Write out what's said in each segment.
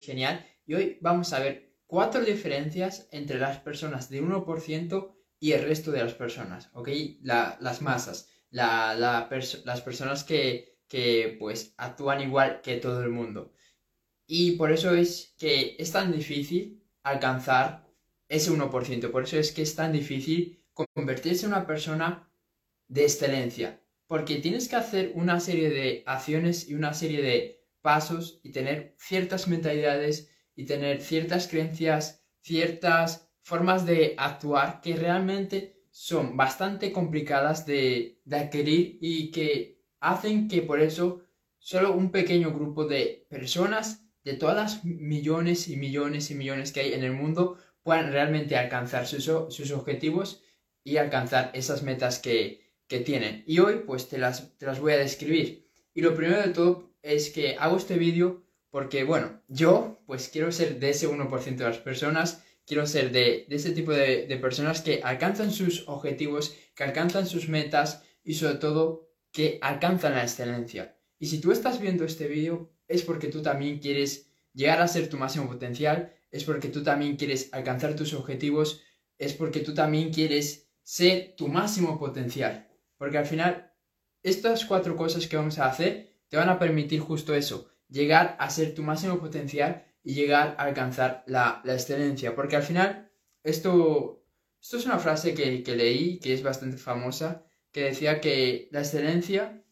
genial y hoy vamos a ver cuatro diferencias entre las personas de 1% y el resto de las personas, ¿ok? las masas, las personas que, que pues actúan igual que todo el mundo. Y por eso es que es tan difícil alcanzar ese 1%, por eso es que es tan difícil convertirse en una persona de excelencia, porque tienes que hacer una serie de acciones y una serie de pasos y tener ciertas mentalidades y tener ciertas creencias, ciertas formas de actuar que realmente son bastante complicadas de, adquirir y que hacen que por eso solo un pequeño grupo de personas de todas las millones y millones y millones que hay en el mundo puedan realmente alcanzar sus, sus objetivos y alcanzar esas metas que, que, tienen. Y hoy pues te las, te las voy a describir. Y lo primero de todo es que hago este vídeo porque, bueno, yo pues quiero ser de ese 1% de las personas, quiero ser de, ese tipo de, personas que alcanzan sus objetivos, que alcanzan sus metas y sobre todo que alcanzan la excelencia. Y si tú estás viendo este vídeo es porque tú también quieres llegar a ser tu máximo potencial, es porque tú también quieres alcanzar tus objetivos, es porque tú también quieres ser tu máximo potencial. Porque al final, estas cuatro cosas que vamos a hacer te van a permitir justo eso, llegar a ser tu máximo potencial y llegar a alcanzar la, excelencia. Porque al final, esto, esto es una frase que, que leí, que es bastante famosa, que decía que la excelencia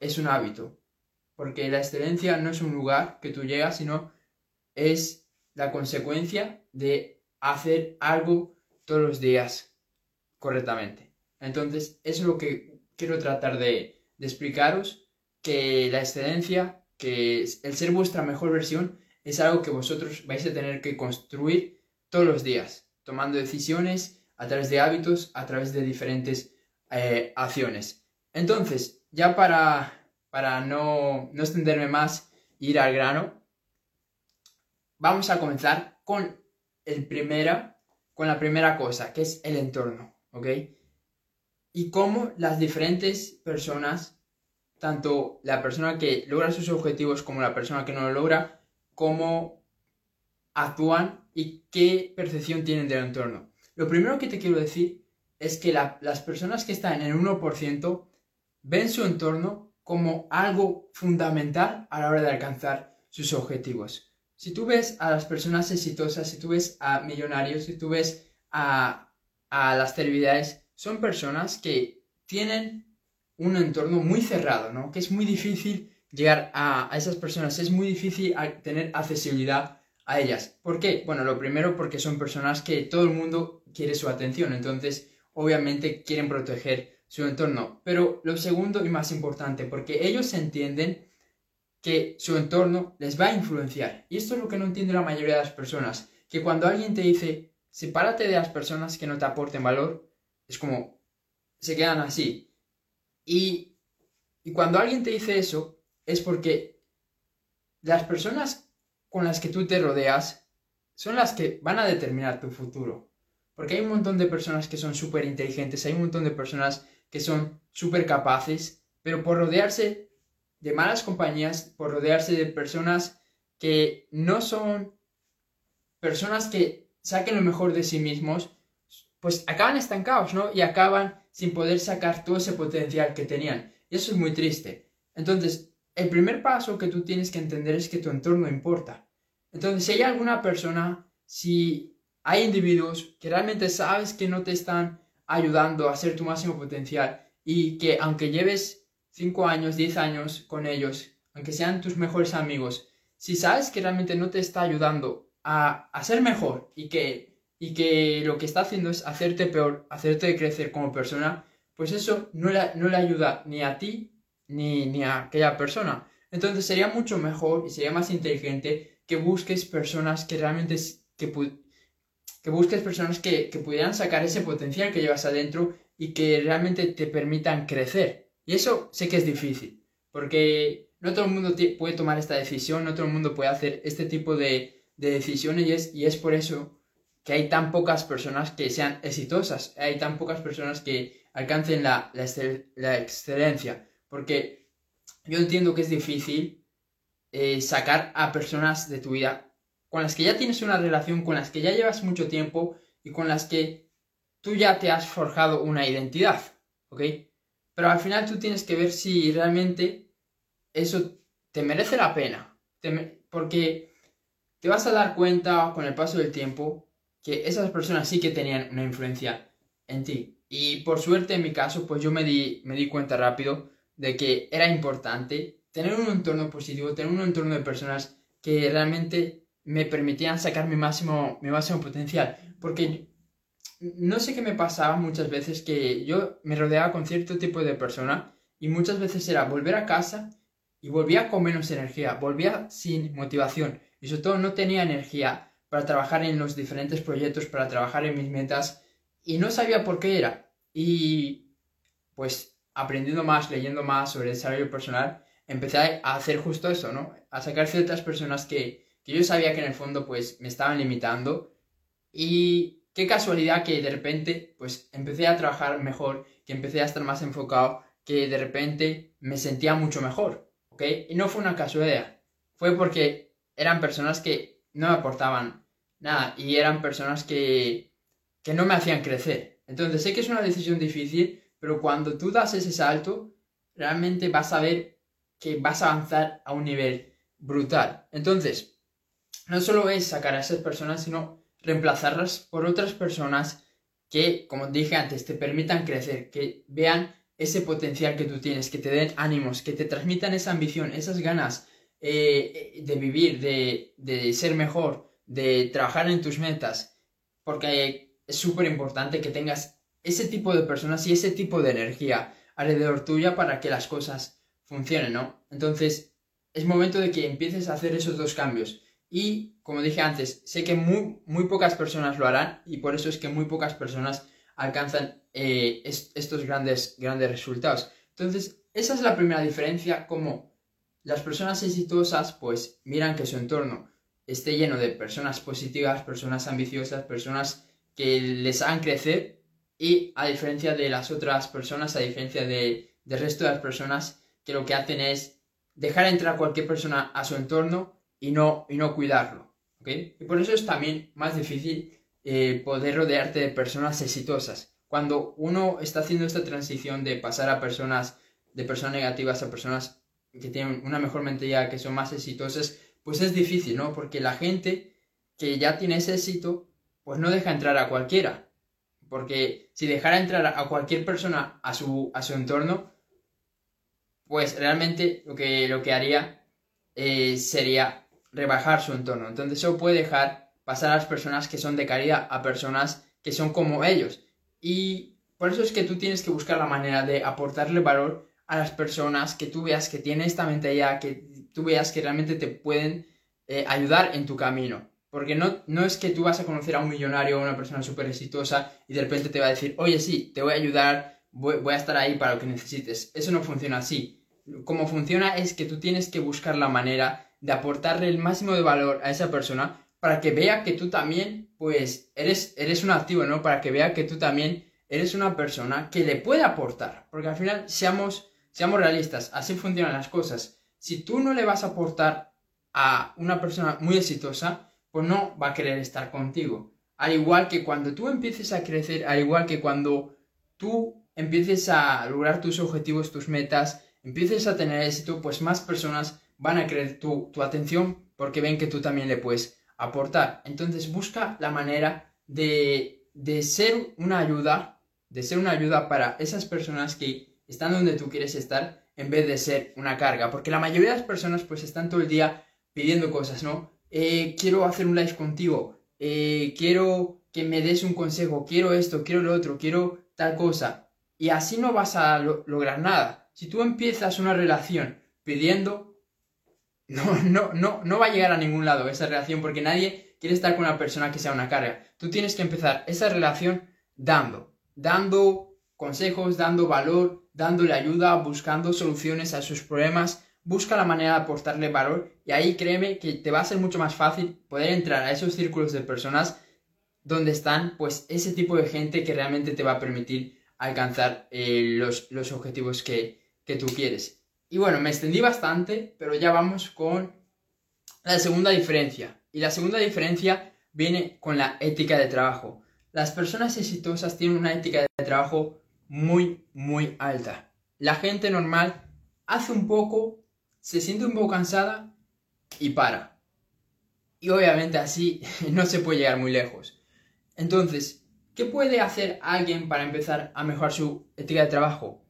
es un hábito. Porque la excelencia no es un lugar que tú llegas, sino es la consecuencia de hacer algo todos los días correctamente. Entonces, eso es lo que quiero tratar de explicaros, que la excelencia que el ser vuestra mejor versión es algo que vosotros vais a tener que construir todos los días, tomando decisiones a través de hábitos, a través de diferentes eh, acciones. Entonces, ya para, para no, no extenderme más ir al grano, vamos a comenzar con, el primera, con la primera cosa, que es el entorno, ¿ok? Y cómo las diferentes personas tanto la persona que logra sus objetivos como la persona que no lo logra, cómo actúan y qué percepción tienen del entorno. Lo primero que te quiero decir es que las personas que están en el 1% ven su entorno como algo fundamental a la hora de alcanzar sus objetivos. Si tú ves a las personas exitosas, si tú ves a millonarios, si tú ves a, a las celebridades, son personas que tienen un entorno muy cerrado, ¿no? Que es muy difícil llegar a, esas personas, es muy difícil tener accesibilidad a ellas. ¿Por qué? Bueno, lo primero porque son personas que todo el mundo quiere su atención, entonces obviamente quieren proteger su entorno. Pero lo segundo y más importante, porque ellos entienden que su entorno les va a influenciar. Y esto es lo que no entiende la mayoría de las personas, que cuando alguien te dice, sepárate de las personas que no te aporten valor, es como, se quedan así. Y, cuando alguien te dice eso, es porque las personas con las que tú te rodeas son las que van a determinar tu futuro. Porque hay un montón de personas que son súper inteligentes, hay un montón de personas que son súper capaces, pero por rodearse de malas compañías, por rodearse de personas que no son personas que saquen lo mejor de sí mismos, pues acaban estancados, ¿no? Y acaban sin poder sacar todo ese potencial que tenían. Y eso es muy triste. Entonces, el primer paso que tú tienes que entender es que tu entorno importa. Entonces, si hay alguna persona, si hay individuos que realmente sabes que no te están ayudando a ser tu máximo potencial y que aunque lleves 5 años, 10 años con ellos, aunque sean tus mejores amigos, si sabes que realmente no te está ayudando a, a ser mejor y que y que lo que está haciendo es hacerte peor, hacerte crecer como persona, pues eso no le, no le ayuda ni a ti ni, ni, a aquella persona. Entonces sería mucho mejor y sería más inteligente que busques personas que realmente que, que busques personas que, que pudieran sacar ese potencial que llevas adentro y que realmente te permitan crecer. Y eso sé que es difícil, porque no todo el mundo puede tomar esta decisión, no todo el mundo puede hacer este tipo de, de decisiones y es, y es por eso que hay tan pocas personas que sean exitosas, hay tan pocas personas que alcancen la, excelencia, porque yo entiendo que es difícil eh, sacar a personas de tu vida con las que ya tienes una relación, con las que ya llevas mucho tiempo y con las que tú ya te has forjado una identidad, ¿ok? Pero al final tú tienes que ver si realmente eso te merece la pena, porque te vas a dar cuenta con el paso del tiempo que esas personas sí que tenían una influencia en ti. Y por suerte en mi caso, pues yo me di, me di cuenta rápido de que era importante tener un entorno positivo, tener un entorno de personas que realmente me permitían sacar mi máximo, mi máximo potencial. Porque no sé qué me pasaba muchas veces que yo me rodeaba con cierto tipo de persona y muchas veces era volver a casa y volvía con menos energía, volvía sin motivación y sobre todo no tenía energía para trabajar en los diferentes proyectos, para trabajar en mis metas y no sabía por qué era. Y pues aprendiendo más, leyendo más sobre desarrollo personal, empecé a hacer justo eso, ¿no? A sacar ciertas personas que, que yo sabía que en el fondo pues me estaban limitando y qué casualidad que de repente pues empecé a trabajar mejor, que empecé a estar más enfocado, que de repente me sentía mucho mejor, ¿ok? Y no fue una casualidad, fue porque eran personas que no me aportaban nada y eran personas que, que no me hacían crecer. Entonces sé que es una decisión difícil, pero cuando tú das ese salto, realmente vas a ver que vas a avanzar a un nivel brutal. Entonces, no solo es sacar a esas personas, sino reemplazarlas por otras personas que, como dije antes, te permitan crecer, que vean ese potencial que tú tienes, que te den ánimos, que te transmitan esa ambición, esas ganas eh, de vivir, de, de ser mejor, de trabajar en tus metas, porque es súper importante que tengas ese tipo de personas y ese tipo de energía alrededor tuya para que las cosas funcionen, ¿no? Entonces, es momento de que empieces a hacer esos dos cambios. Y, como dije antes, sé que muy, muy pocas personas lo harán y por eso es que muy pocas personas alcanzan eh, estos grandes, grandes resultados. Entonces, esa es la primera diferencia, como las personas exitosas, pues miran que su entorno esté lleno de personas positivas, personas ambiciosas, personas que les hagan crecer y a diferencia de las otras personas, a diferencia de, del resto de las personas que lo que hacen es dejar entrar cualquier persona a su entorno y no, y no cuidarlo. Y por eso es también más difícil eh, poder rodearte de personas exitosas. Cuando uno está haciendo esta transición de pasar a personas, de personas negativas a personas que tienen una mejor mentalidad, que son más exitosas, pues es difícil, ¿no? Porque la gente que ya tiene ese éxito, pues no deja entrar a cualquiera. Porque si dejara entrar a cualquier persona a su, a su entorno, pues realmente lo que, lo que haría eh, sería rebajar su entorno. Entonces eso puede dejar pasar a las personas que son de calidad a personas que son como ellos. Y por eso es que tú tienes que buscar la manera de aportarle valor a las personas que tú veas que tienen esta mentalidad, que tú veas que realmente te pueden eh, ayudar en tu camino. Porque no, no es que tú vas a conocer a un millonario o a una persona súper exitosa y de repente te va a decir, oye, sí, te voy a ayudar, voy, a estar ahí para lo que necesites. Eso no funciona así. Como funciona es que tú tienes que buscar la manera de aportarle el máximo de valor a esa persona para que vea que tú también, pues, eres, eres un activo, ¿no? Para que vea que tú también eres una persona que le puede aportar. Porque al final, seamos, seamos realistas, así funcionan las cosas si tú no le vas a aportar a una persona muy exitosa, pues no va a querer estar contigo. Al igual que cuando tú empieces a crecer, al igual que cuando tú empieces a lograr tus objetivos, tus metas, empieces a tener éxito, pues más personas van a querer tu, tu atención porque ven que tú también le puedes aportar. Entonces busca la manera de, de ser una ayuda, de ser una ayuda para esas personas que están donde tú quieres estar en vez de ser una carga. Porque la mayoría de las personas pues están todo el día pidiendo cosas, ¿no? Eh, quiero hacer un live contigo, eh, quiero que me des un consejo, quiero esto, quiero lo otro, quiero tal cosa. Y así no vas a lograr nada. Si tú empiezas una relación pidiendo, no, no, no, no va a llegar a ningún lado esa relación porque nadie quiere estar con una persona que sea una carga. Tú tienes que empezar esa relación dando, dando consejos, dando valor, dándole ayuda, buscando soluciones a sus problemas, busca la manera de aportarle valor y ahí créeme que te va a ser mucho más fácil poder entrar a esos círculos de personas donde están pues ese tipo de gente que realmente te va a permitir alcanzar eh, los, los, objetivos que, que tú quieres. Y bueno, me extendí bastante, pero ya vamos con la segunda diferencia. Y la segunda diferencia viene con la ética de trabajo. Las personas exitosas tienen una ética de trabajo muy, muy alta. La gente normal hace un poco, se siente un poco cansada y para. Y obviamente así no se puede llegar muy lejos. Entonces, ¿qué puede hacer alguien para empezar a mejorar su ética de trabajo?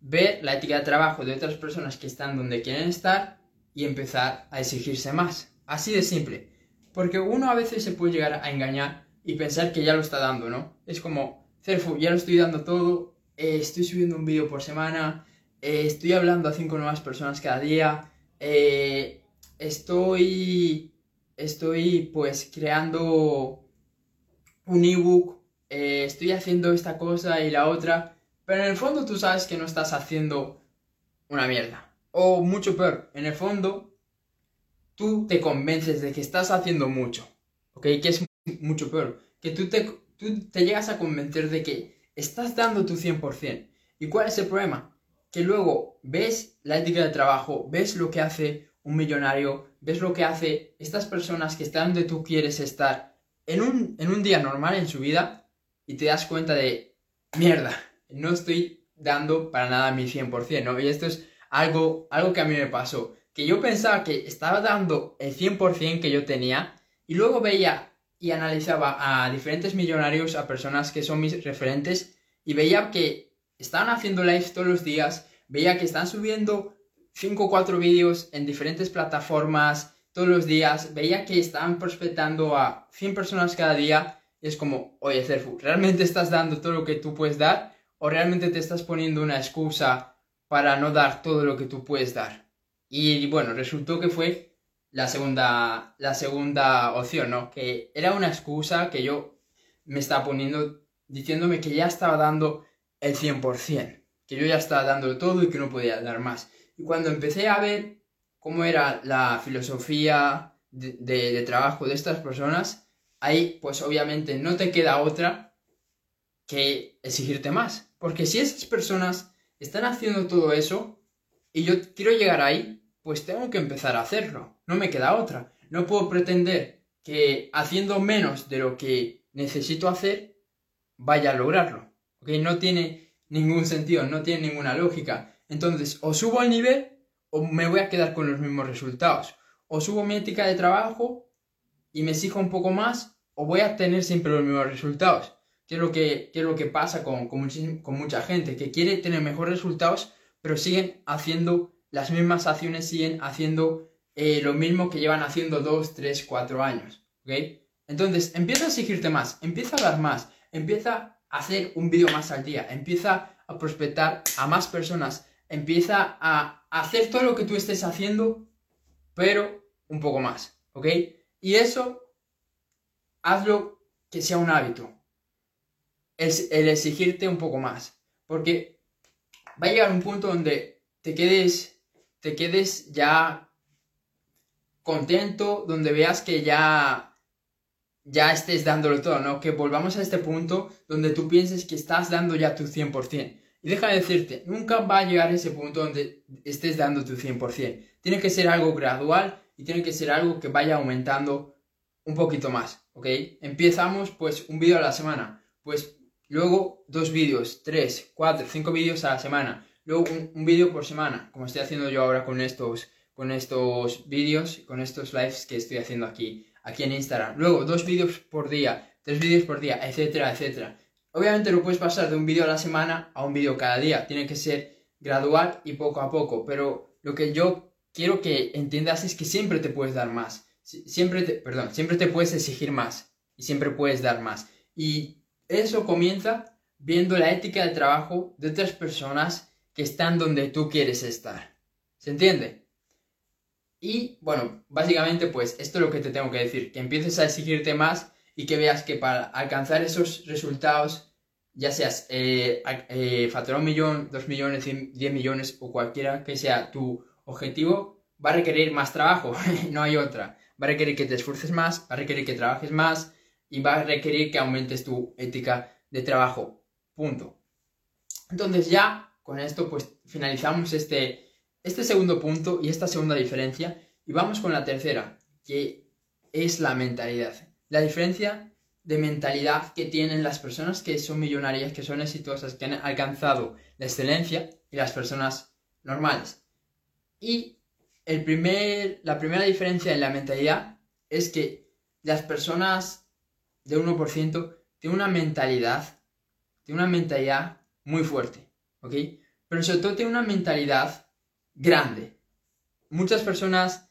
Ver la ética de trabajo de otras personas que están donde quieren estar y empezar a exigirse más. Así de simple. Porque uno a veces se puede llegar a engañar y pensar que ya lo está dando, ¿no? Es como, Cerfu, ya lo estoy dando todo, eh, estoy subiendo un vídeo por semana, eh, estoy hablando a cinco nuevas personas cada día, eh, estoy, estoy pues creando un ebook, estoy haciendo esta cosa y la otra, pero en el fondo tú sabes que no estás haciendo una mierda. O mucho peor, en el fondo tú te convences de que estás haciendo mucho, ¿ok? Que es mucho peor, que tú te, tú te llegas a convencer de que estás dando tu 100%. ¿Y cuál es el problema? Que luego ves la ética de trabajo, ves lo que hace un millonario, ves lo que hace estas personas que están donde tú quieres estar en un, en un día normal en su vida y te das cuenta de, mierda, no estoy dando para nada mi 100%, ¿no? Y esto es algo, algo que a mí me pasó que yo pensaba que estaba dando el 100% que yo tenía y luego veía y analizaba a diferentes millonarios, a personas que son mis referentes y veía que estaban haciendo live todos los días, veía que están subiendo 5 o 4 vídeos en diferentes plataformas todos los días, veía que estaban prospectando a 100 personas cada día y es como, oye Cerfu, ¿realmente estás dando todo lo que tú puedes dar o realmente te estás poniendo una excusa para no dar todo lo que tú puedes dar? Y bueno, resultó que fue la segunda, la segunda opción, ¿no? Que era una excusa que yo me estaba poniendo diciéndome que ya estaba dando el 100%, que yo ya estaba dando todo y que no podía dar más. Y cuando empecé a ver cómo era la filosofía de, de trabajo de estas personas, ahí pues obviamente no te queda otra que exigirte más. Porque si esas personas están haciendo todo eso y yo quiero llegar ahí, pues tengo que empezar a hacerlo. No me queda otra. No puedo pretender que haciendo menos de lo que necesito hacer vaya a lograrlo. ¿Ok? No tiene ningún sentido, no tiene ninguna lógica. Entonces, o subo al nivel o me voy a quedar con los mismos resultados. O subo mi ética de trabajo y me exijo un poco más o voy a tener siempre los mismos resultados. ¿Qué lo que, es lo que pasa con, con, con mucha gente? Que quiere tener mejores resultados, pero siguen haciendo las mismas acciones siguen haciendo eh, lo mismo que llevan haciendo 2, 3, 4 años. ¿Ok? Entonces, empieza a exigirte más, empieza a dar más, empieza a hacer un vídeo más al día, empieza a prospectar a más personas, empieza a hacer todo lo que tú estés haciendo, pero un poco más. ¿Ok? Y eso, hazlo que sea un hábito. El exigirte un poco más. Porque va a llegar un punto donde te quedes te quedes ya contento, donde veas que ya ya estés dándolo todo, ¿no? Que volvamos a este punto donde tú pienses que estás dando ya tu 100%. Y deja de decirte, nunca va a llegar ese punto donde estés dando tu 100%. Tiene que ser algo gradual y tiene que ser algo que vaya aumentando un poquito más, ¿ok? Empezamos pues un vídeo a la semana, pues luego dos vídeos, tres, cuatro, cinco vídeos a la semana, Luego un, vídeo por semana, como estoy haciendo yo ahora con estos, con estos vídeos, con estos lives que estoy haciendo aquí, aquí en Instagram. Luego dos vídeos por día, tres vídeos por día, etcétera, etcétera. Obviamente no puedes pasar de un vídeo a la semana a un vídeo cada día. Tiene que ser gradual y poco a poco. Pero lo que yo quiero que entiendas es que siempre te puedes dar más. Siempre te, perdón, siempre te puedes exigir más. Y siempre puedes dar más. Y eso comienza viendo la ética de trabajo de otras personas que están donde tú quieres estar. ¿Se entiende? Y bueno, básicamente pues esto es lo que te tengo que decir, que empieces a exigirte más y que veas que para alcanzar esos resultados, ya seas eh, eh, un millón, dos millones, diez millones o cualquiera que sea tu objetivo, va a requerir más trabajo, no hay otra. Va a requerir que te esfuerces más, va a requerir que trabajes más y va a requerir que aumentes tu ética de trabajo. Punto. Entonces ya con esto pues finalizamos este, este segundo punto y esta segunda diferencia y vamos con la tercera, que es la mentalidad. La diferencia de mentalidad que tienen las personas que son millonarias, que son exitosas, que han alcanzado la excelencia y las personas normales. Y el primer, la primera diferencia en la mentalidad es que las personas de 1% tienen una mentalidad, tienen una mentalidad muy fuerte, Pero sobre todo tienen una mentalidad grande. Muchas personas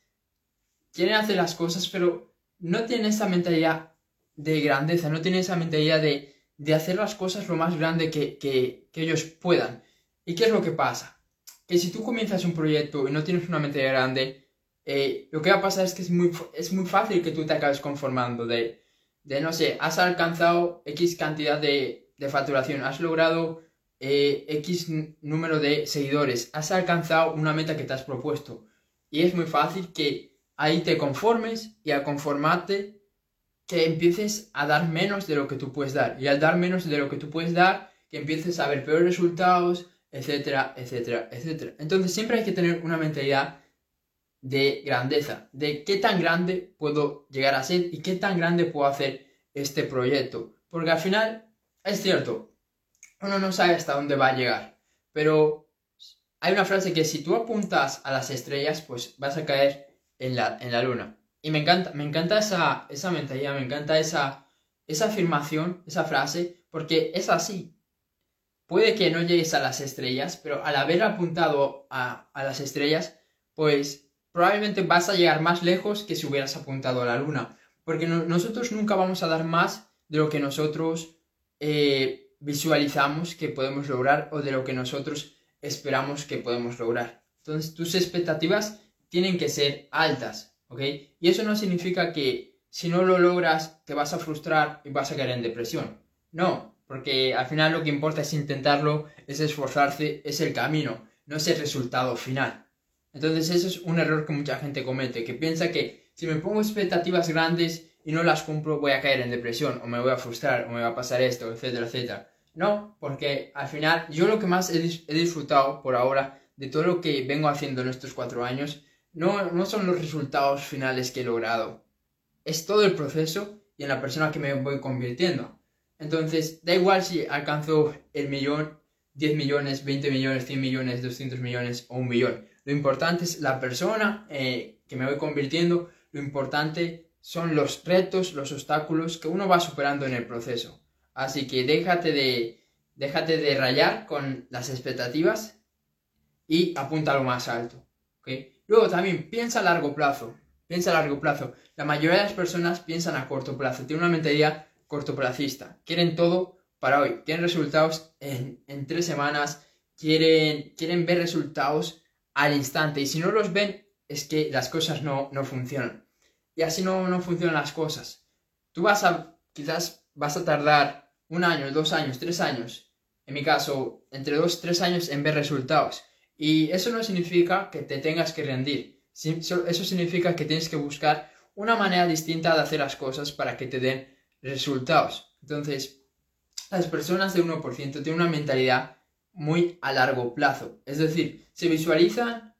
quieren hacer las cosas, pero no tienen esa mentalidad de grandeza, no tienen esa mentalidad de, de hacer las cosas lo más grande que, que, que, ellos puedan. ¿Y qué es lo que pasa? Que si tú comienzas un proyecto y no tienes una mentalidad grande, eh, lo que va a pasar es que es muy, es muy fácil que tú te acabes conformando de, de no sé, has alcanzado X cantidad de, de facturación, has logrado eh, X número de seguidores, has alcanzado una meta que te has propuesto. Y es muy fácil que ahí te conformes y al conformarte que empieces a dar menos de lo que tú puedes dar. Y al dar menos de lo que tú puedes dar, que empieces a ver peores resultados, etcétera, etcétera, etcétera. Entonces siempre hay que tener una mentalidad de grandeza, de qué tan grande puedo llegar a ser y qué tan grande puedo hacer este proyecto. Porque al final, es cierto, uno no sabe hasta dónde va a llegar, pero hay una frase que si tú apuntas a las estrellas, pues vas a caer en la, en la luna. Y me encanta, me encanta esa, esa mentalidad, me encanta esa, esa afirmación, esa frase, porque es así. Puede que no llegues a las estrellas, pero al haber apuntado a, las estrellas, pues probablemente vas a llegar más lejos que si hubieras apuntado a la luna. Porque nosotros nunca vamos a dar más de lo que nosotros eh, visualizamos que podemos lograr o de lo que nosotros esperamos que podemos lograr. Entonces tus expectativas tienen que ser altas. Y eso no significa que si no lo logras te vas a frustrar y vas a caer en depresión. No, porque al final lo que importa es intentarlo, es esforzarse, es el camino, no es el resultado final. Entonces eso es un error que mucha gente comete, que piensa que si me pongo expectativas grandes y no las cumplo voy a caer en depresión o me voy a frustrar o me va a pasar esto, etcétera, etcétera. No, porque al final yo lo que más he, disfrutado por ahora de todo lo que vengo haciendo en estos cuatro años no, no son los resultados finales que he logrado. Es todo el proceso y en la persona que me voy convirtiendo. Entonces, da igual si alcanzo el millón, 10 millones, 20 millones, 100 millones, 200 millones o un millón. Lo importante es la persona eh, que me voy convirtiendo. Lo importante son los retos, los obstáculos que uno va superando en el proceso. Así que déjate de, déjate de rayar con las expectativas y apunta lo más alto. Luego también piensa a largo plazo. Piensa a largo plazo. La mayoría de las personas piensan a corto plazo. Tienen una mentalidad cortoplacista. Quieren todo para hoy. Quieren resultados en, tres semanas. Quieren, quieren ver resultados al instante. Y si no los ven, es que las cosas no, no funcionan. Y así no, no funcionan las cosas. Tú vas a, quizás vas a tardar un año, dos años, tres años. En mi caso, entre dos, tres años en ver resultados. Y eso no significa que te tengas que rendir. Eso significa que tienes que buscar una manera distinta de hacer las cosas para que te den resultados. Entonces, las personas de 1% tienen una mentalidad muy a largo plazo. Es decir, se visualizan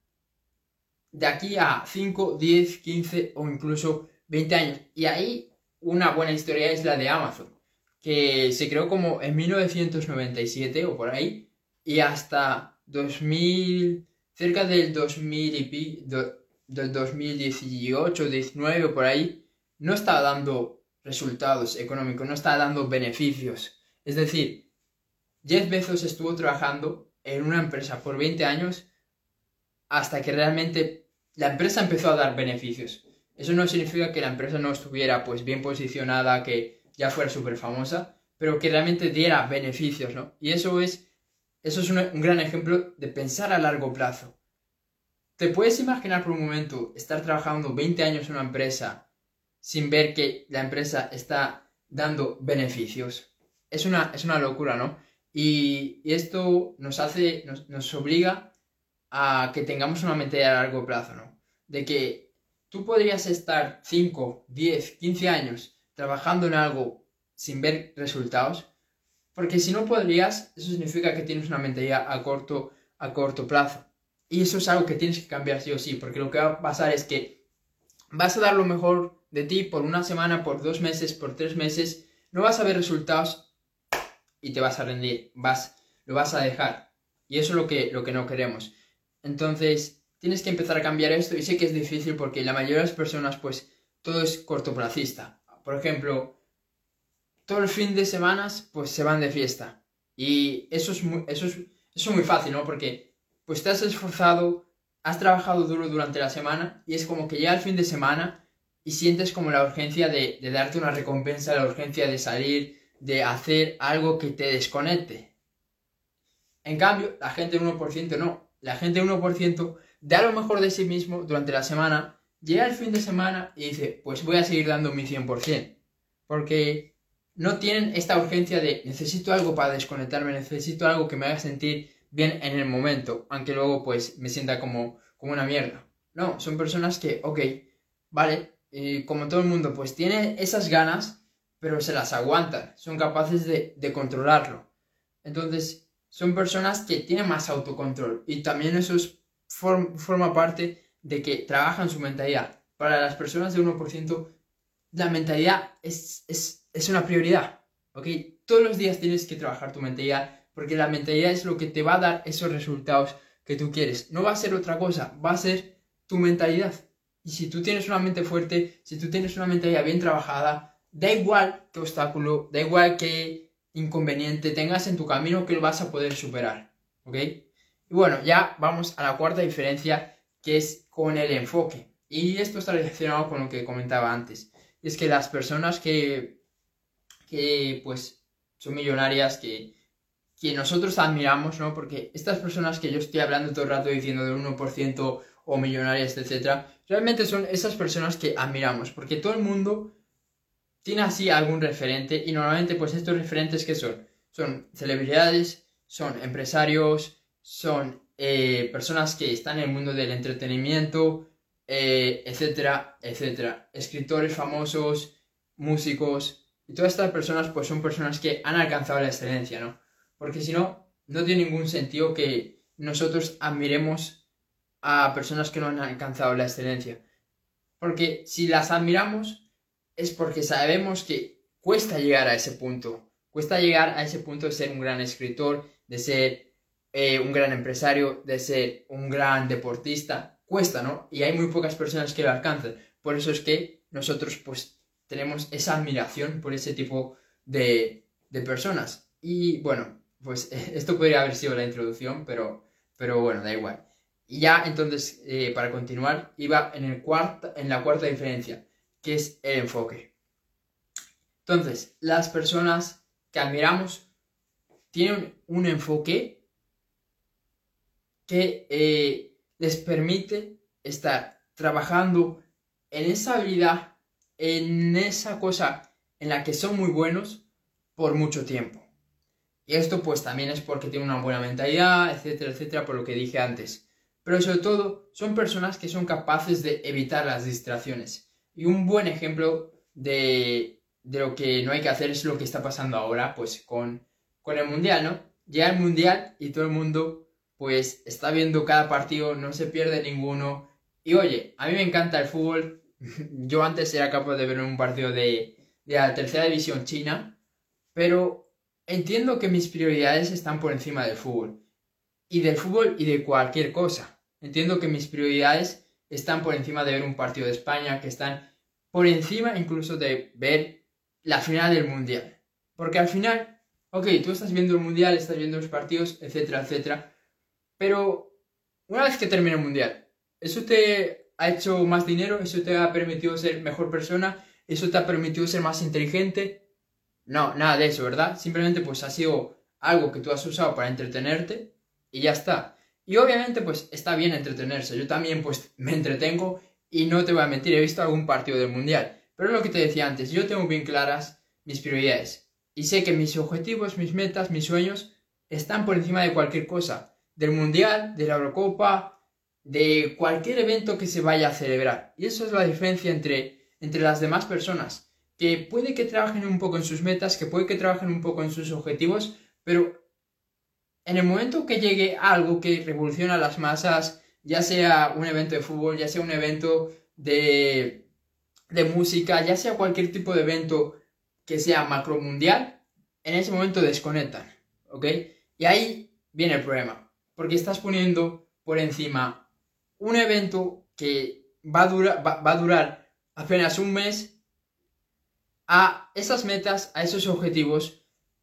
de aquí a 5, 10, 15 o incluso 20 años. Y ahí una buena historia es la de Amazon, que se creó como en 1997 o por ahí, y hasta 2000, cerca del 2000 y del 2018, 19 por ahí, no está dando resultados económicos, no está dando beneficios. Es decir, Jeff Bezos estuvo trabajando en una empresa por 20 años hasta que realmente la empresa empezó a dar beneficios. Eso no significa que la empresa no estuviera pues bien posicionada, que ya fuera súper famosa, pero que realmente diera beneficios, ¿no? Y eso es eso es un, gran ejemplo de pensar a largo plazo. ¿Te puedes imaginar por un momento estar trabajando 20 años en una empresa sin ver que la empresa está dando beneficios? Es una, es una locura, ¿no? Y, esto nos hace, nos, nos, obliga a que tengamos una mente a largo plazo, ¿no? De que tú podrías estar 5, 10, 15 años trabajando en algo sin ver resultados, porque si no podrías, eso significa que tienes una mentalidad a corto, a corto plazo. Y eso es algo que tienes que cambiar sí o sí, porque lo que va a pasar es que vas a dar lo mejor de ti por una semana, por dos meses, por tres meses, no vas a ver resultados y te vas a rendir, vas, lo vas a dejar. Y eso es lo que, lo que no queremos. Entonces, tienes que empezar a cambiar esto y sé que es difícil porque la mayoría de las personas, pues, todo es cortoplacista. Por ejemplo, todo el fin de semanas, pues se van de fiesta. Y eso es muy, eso es, eso es muy fácil, ¿no? Porque, pues, te has esforzado, has trabajado duro durante la semana y es como que llega el fin de semana y sientes como la urgencia de, de darte una recompensa, la urgencia de salir, de hacer algo que te desconecte. En cambio, la gente del 1% no. La gente del 1% da lo mejor de sí mismo durante la semana, llega el fin de semana y dice, pues voy a seguir dando mi 100%. Porque no tienen esta urgencia de necesito algo para desconectarme, necesito algo que me haga sentir bien en el momento, aunque luego pues me sienta como, como una mierda. No, son personas que, ok, vale, eh, como todo el mundo, pues tiene esas ganas, pero se las aguantan, son capaces de, de controlarlo. Entonces, son personas que tienen más autocontrol y también eso forma parte de que trabajan su mentalidad. Para las personas de 1%, la mentalidad es, es, es una prioridad, ¿ok? Todos los días tienes que trabajar tu mentalidad porque la mentalidad es lo que te va a dar esos resultados que tú quieres. No va a ser otra cosa, va a ser tu mentalidad. Y si tú tienes una mente fuerte, si tú tienes una mentalidad bien trabajada, da igual qué obstáculo, da igual qué inconveniente tengas en tu camino que lo vas a poder superar. ¿Ok? Y bueno, ya vamos a la cuarta diferencia que es con el enfoque. Y esto está relacionado con lo que comentaba antes. Es que las personas que, que pues son millonarias, que que nosotros admiramos, ¿no? Porque estas personas que yo estoy hablando todo el rato diciendo del 1% o millonarias, etcétera, realmente son esas personas que admiramos, porque todo el mundo tiene así algún referente y normalmente pues estos referentes que son son celebridades, son empresarios, son eh, personas que están en el mundo del entretenimiento, eh, etcétera, etcétera, escritores famosos, músicos y todas estas personas pues son personas que han alcanzado la excelencia, ¿no? Porque si no, no tiene ningún sentido que nosotros admiremos a personas que no han alcanzado la excelencia. Porque si las admiramos es porque sabemos que cuesta llegar a ese punto. Cuesta llegar a ese punto de ser un gran escritor, de ser eh, un gran empresario, de ser un gran deportista. Cuesta, ¿no? Y hay muy pocas personas que lo alcanzan. Por eso es que nosotros pues tenemos esa admiración por ese tipo de, de personas. Y bueno, pues esto podría haber sido la introducción, pero, pero bueno, da igual. Y ya entonces, eh, para continuar, iba en, el cuarta, en la cuarta diferencia, que es el enfoque. Entonces, las personas que admiramos tienen un enfoque que eh, les permite estar trabajando en esa habilidad, en esa cosa en la que son muy buenos por mucho tiempo. Y esto pues también es porque tiene una buena mentalidad, etcétera, etcétera, por lo que dije antes. Pero sobre todo son personas que son capaces de evitar las distracciones. Y un buen ejemplo de, de lo que no hay que hacer es lo que está pasando ahora pues con, con el Mundial, ¿no? Llega el Mundial y todo el mundo pues está viendo cada partido, no se pierde ninguno. Y oye, a mí me encanta el fútbol. Yo antes era capaz de ver un partido de, de la tercera división china, pero Entiendo que mis prioridades están por encima del fútbol. Y del fútbol y de cualquier cosa. Entiendo que mis prioridades están por encima de ver un partido de España, que están por encima incluso de ver la final del Mundial. Porque al final, ok, tú estás viendo el Mundial, estás viendo los partidos, etcétera, etcétera. Pero una vez que termine el Mundial, ¿eso te ha hecho más dinero? ¿Eso te ha permitido ser mejor persona? ¿Eso te ha permitido ser más inteligente? No, nada de eso, ¿verdad? Simplemente pues ha sido algo que tú has usado para entretenerte y ya está. Y obviamente pues está bien entretenerse. Yo también pues me entretengo y no te voy a mentir, he visto algún partido del mundial. Pero lo que te decía antes, yo tengo bien claras mis prioridades. Y sé que mis objetivos, mis metas, mis sueños están por encima de cualquier cosa. Del mundial, de la Eurocopa, de cualquier evento que se vaya a celebrar. Y eso es la diferencia entre, entre las demás personas que puede que trabajen un poco en sus metas, que puede que trabajen un poco en sus objetivos, pero en el momento que llegue algo que revoluciona las masas, ya sea un evento de fútbol, ya sea un evento de, de música, ya sea cualquier tipo de evento que sea macro mundial, en ese momento desconectan, ¿ok? Y ahí viene el problema, porque estás poniendo por encima un evento que va a, durar, apenas un mes a esas metas, a esos objetivos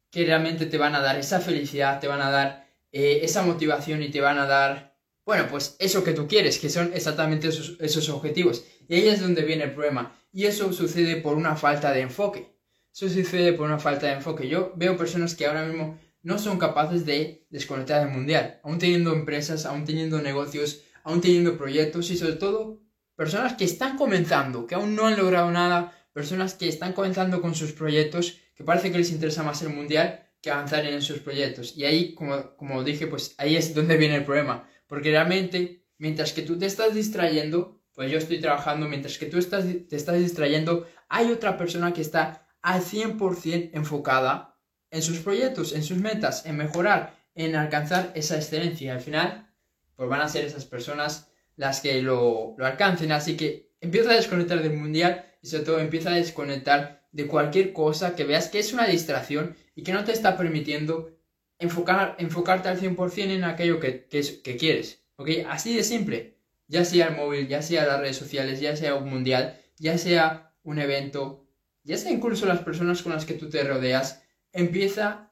que realmente te van a dar esa felicidad, te van a dar eh, esa motivación y te van a dar, bueno, pues eso que tú quieres, que son exactamente esos, esos objetivos. Y ahí es donde viene el problema. Y eso sucede por una falta de enfoque. Eso sucede por una falta de enfoque. Yo veo personas que ahora mismo no son capaces de desconectar del mundial, aún teniendo empresas, aún teniendo negocios, aún teniendo proyectos y sobre todo personas que están comenzando, que aún no han logrado nada, personas que están comenzando con sus proyectos, que parece que les interesa más el mundial que avanzar en esos proyectos. Y ahí, como, como dije, pues ahí es donde viene el problema, porque realmente, mientras que tú te estás distrayendo, pues yo estoy trabajando, mientras que tú estás, te estás distrayendo, hay otra persona que está al 100% enfocada en sus proyectos, en sus metas, en mejorar, en alcanzar esa excelencia. Al final, pues van a ser esas personas las que lo, lo alcancen. Así que empieza a desconectar del mundial y sobre todo empieza a desconectar de cualquier cosa que veas que es una distracción y que no te está permitiendo enfocar, enfocarte al 100% en aquello que, que, que quieres. ¿Ok? Así de simple. Ya sea el móvil, ya sea las redes sociales, ya sea un mundial, ya sea un evento, ya sea incluso las personas con las que tú te rodeas, empieza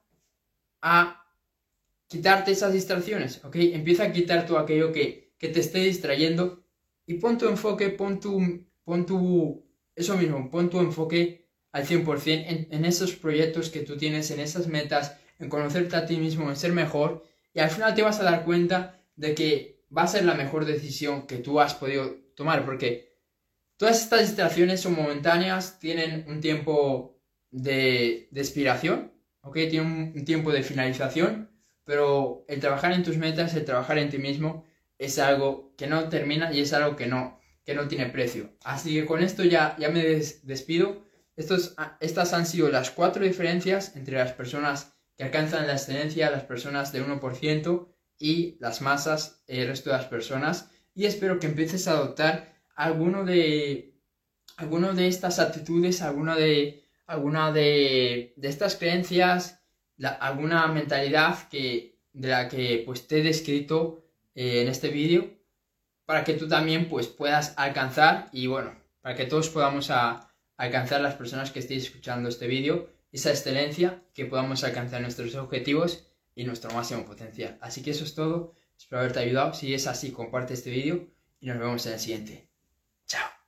a quitarte esas distracciones, ¿ok? Empieza a quitar todo aquello que, que te esté distrayendo y pon tu enfoque, pon tu, pon tu, eso mismo, pon tu enfoque al 100% en, en esos proyectos que tú tienes, en esas metas, en conocerte a ti mismo, en ser mejor y al final te vas a dar cuenta de que va a ser la mejor decisión que tú has podido tomar porque Todas estas distracciones son momentáneas, tienen un tiempo de, expiración, ¿ok? Tienen un, tiempo de finalización, pero el trabajar en tus metas, el trabajar en ti mismo, es algo que no termina y es algo que no, que no tiene precio. Así que con esto ya, ya me despido. Estos, estas han sido las cuatro diferencias entre las personas que alcanzan la excelencia, las personas del 1% y las masas, el resto de las personas. Y espero que empieces a adoptar alguno de, alguno de estas actitudes, alguna de, alguna de, estas creencias, alguna mentalidad que, de la que pues, te he descrito eh, en este vídeo para que tú también pues, puedas alcanzar y bueno, para que todos podamos alcanzar las personas que estéis escuchando este vídeo, esa excelencia, que podamos alcanzar nuestros objetivos y nuestro máximo potencial. Así que eso es todo, espero haberte ayudado, si es así comparte este vídeo y nos vemos en el siguiente. Chao.